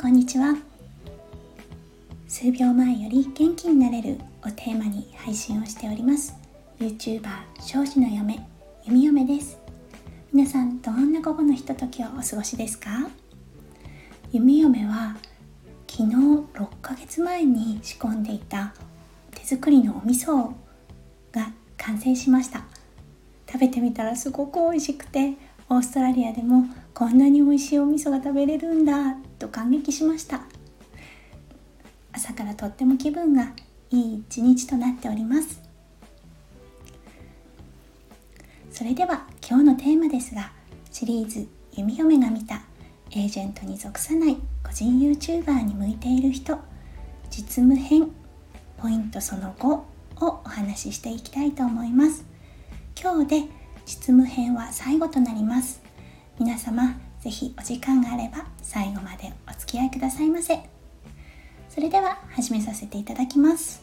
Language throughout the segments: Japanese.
こんにちは。数秒前より元気になれるをテーマに配信をしております。YouTuber 庄司の嫁弓嫁です。皆さんどんな午後のひとときをお過ごしですか？弓嫁は昨日6ヶ月前に仕込んでいた手作りのお味噌が完成しました。食べてみたらすごく美味しくてオーストラリアでもこんなに美味しいお味噌が食べれるんだと感激しました。朝からとっても気分がいい一日となっております。それでは今日のテーマですがシリーズ「弓嫁が見たエージェントに属さない個人 YouTuber に向いている人」実務編ポイントその5をお話ししていきたいと思います。今日で実務編は最後となります。皆様是非お時間があれば最後までお付き合いくださいませ。それでは始めさせていただきます。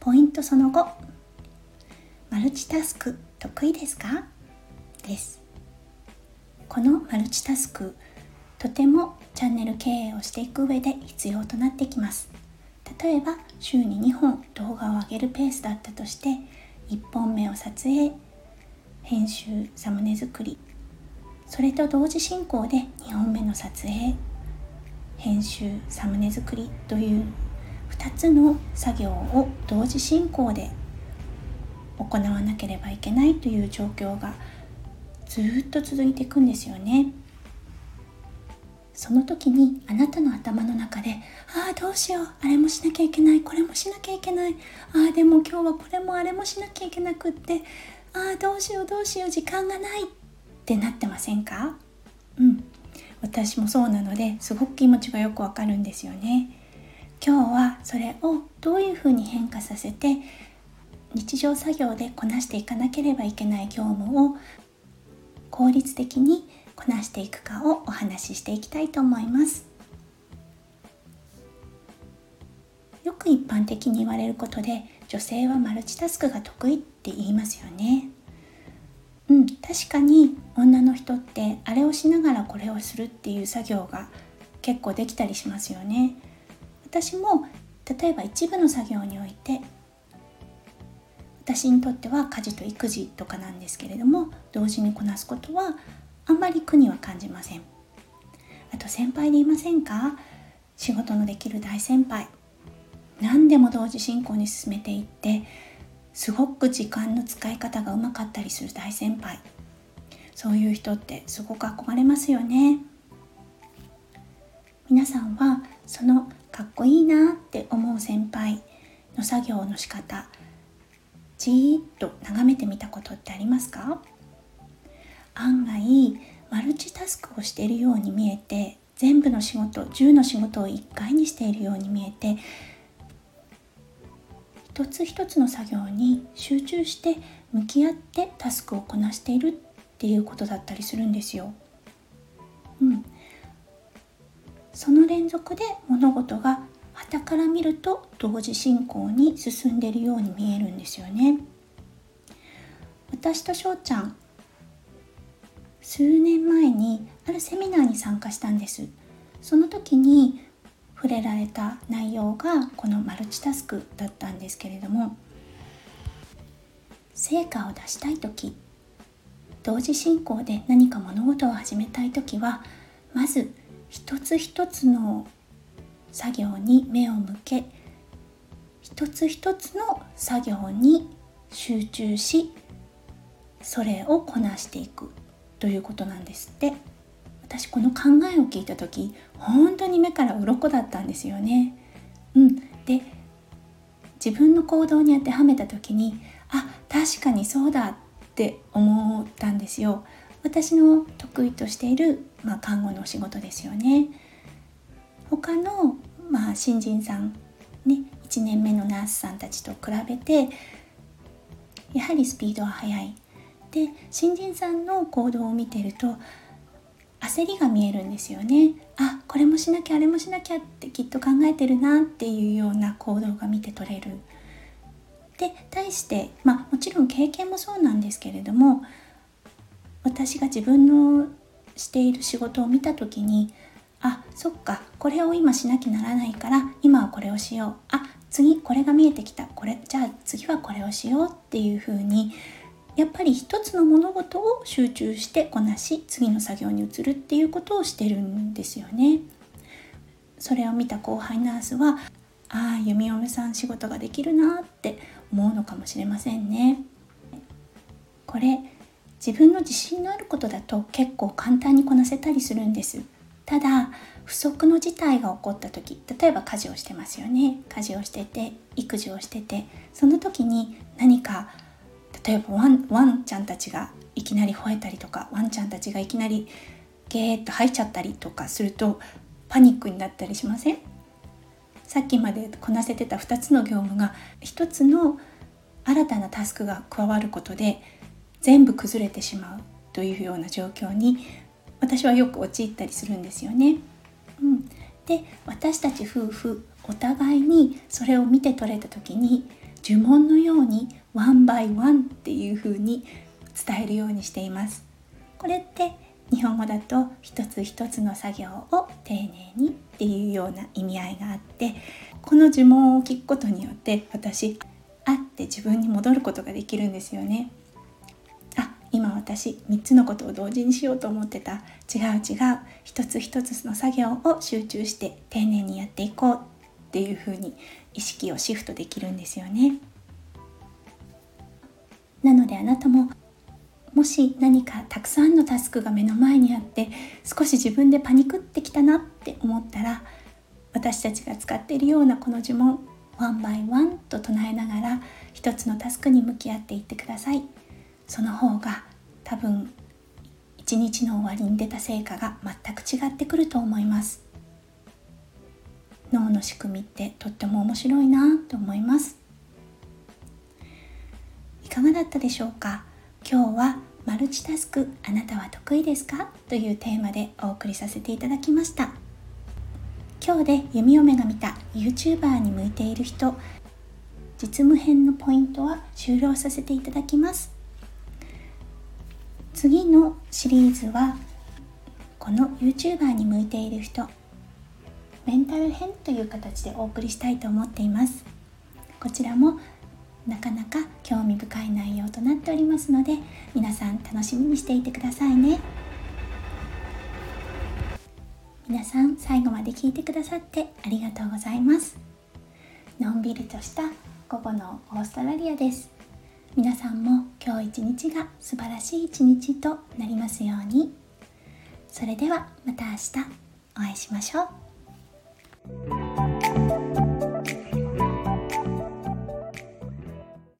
ポイントその後マルチタスク得意ですか？です。このマルチタスクとてもチャンネル経営をしていく上で必要となってきます。例えば週に2本動画を上げるペースだったとして1本目を撮影編集サムネ作り。それと同時進行で2本目の撮影。編集サムネ作りという2つの作業を同時進行で行わなければいけないという状況がずっと続いていくんですよね。その時にあなたの頭の中で「ああどうしよう。あれもしなきゃいけない。これもしなきゃいけない。ああでも今日はこれもあれもしなきゃいけなくってああどうしようどうしよう時間がない」ってなってませんか？うん。私もそうなのですごく気持ちがよくわかるんですよね。今日はそれをどういうふうに変化させて日常作業でこなしていかなければいけない業務を効率的にこなしていくかをお話ししていきたいと思います。よく一般的に言われることで女性はマルチタスクが得意って言いますよね。うん確かに女の人ってあれをしながらこれをするっていう作業が結構できたりしますよね。私も例えば一部の作業において私にとっては家事と育児とかなんですけれども同時にこなすことはあんまり苦には感じません。あと先輩でいませんか？仕事のできる大先輩。何でも同時進行に進めていってすごく時間の使い方がうまかったりする大先輩。そういう人ってすごく憧れますよね。皆さんはそのかっこいいなって思う先輩の作業の仕方じーっと眺めてみたことってありますか？案外マルチタスクをしているように見えて全部の仕事10の仕事を1回にしているように見えて一つ一つの作業に集中して向き合ってタスクをこなしているっていうことだったりするんですよ。うん、その連続で物事が傍から見ると同時進行に進んでいるように見えるんですよね。私と翔ちゃん数年前にあるセミナーに参加したんですその時に触れられた内容がこのマルチタスクだったんですけれども成果を出したい時同時進行で何か物事を始めたい時はまず一つ一つの作業に目を向け一つ一つの作業に集中しそれをこなしていくということなんですって。私この考えを聞いた時本当に目から鱗だったんですよね。うん、で自分の行動に当てはめた時にあ確かにそうだって思ったんですよ。私の得意としている、まあ、看護のお仕事ですよね。他の、まあ、新人さん、ね、1年目のナースさんたちと比べてやはりスピードは速いで新人さんの行動を見てると焦りが見えるんですよね。あこれもしなきゃあれもしなきゃってきっと考えてるなっていうような行動が見て取れる。で対してまあもちろん経験もそうなんですけれども私が自分のしている仕事を見た時にあそっかこれを今しなきゃならないから今はこれをしよう。あ次これが見えてきた。これじゃあ次はこれをしようっていう風にやっぱり一つの物事を集中してこなし次の作業に移るっていうことをしてるんですよね。それを見た後輩ナースはああ弓嫁さん仕事ができるなって思うのかもしれませんね。これ自分の自信のあることだと結構簡単にこなせたりするんです。ただ不測の事態が起こった時例えば家事をしてますよね家事をしてて育児をしててその時に何か例えばワンワンちゃんたちがいきなり吠えたりとかワンちゃんたちがいきなりゲーッと吐いちゃったりとかするとパニックになったりしません？さっきまでこなせてた2つの業務が1つの新たなタスクが加わることで全部崩れてしまうというような状況に私はよく陥ったりするんですよね。うん、で私たち夫婦お互いにそれを見て取れた時に呪文のようにワンバイワンっていう風に伝えるようにしています。これって日本語だと一つ一つの作業を丁寧にっていうような意味合いがあってこの呪文を聞くことによって私あって自分に戻ることができるんですよね。あ今私3つのことを同時にしようと思ってた違う違う一つ一つの作業を集中して丁寧にやっていこうっていうふうに意識をシフトできるんですよね。なのであなたももし何かたくさんのタスクが目の前にあって少し自分でパニクってきたなって思ったら私たちが使っているようなこの呪文ワンバイワンと唱えながら一つのタスクに向き合っていってください。その方が多分一日の終わりに出た成果が全く違ってくると思います。脳の仕組みってとっても面白いなと思います。だったでしょうか？今日はマルチタスクあなたは得意ですか？というテーマでお送りさせていただきました。今日で弓嫁が見た YouTuber に向いている人実務編のポイントは終了させていただきます。次のシリーズはこの YouTuber に向いている人メンタル編という形でお送りしたいと思っています。こちらもなかなか興味深い内容となっておりますので皆さん楽しみにしていてくださいね。皆さん最後まで聞いてくださってありがとうございます。のんびりとした午後のオーストラリアです。皆さんも今日一日が素晴らしい一日となりますように。それではまた明日お会いしましょう。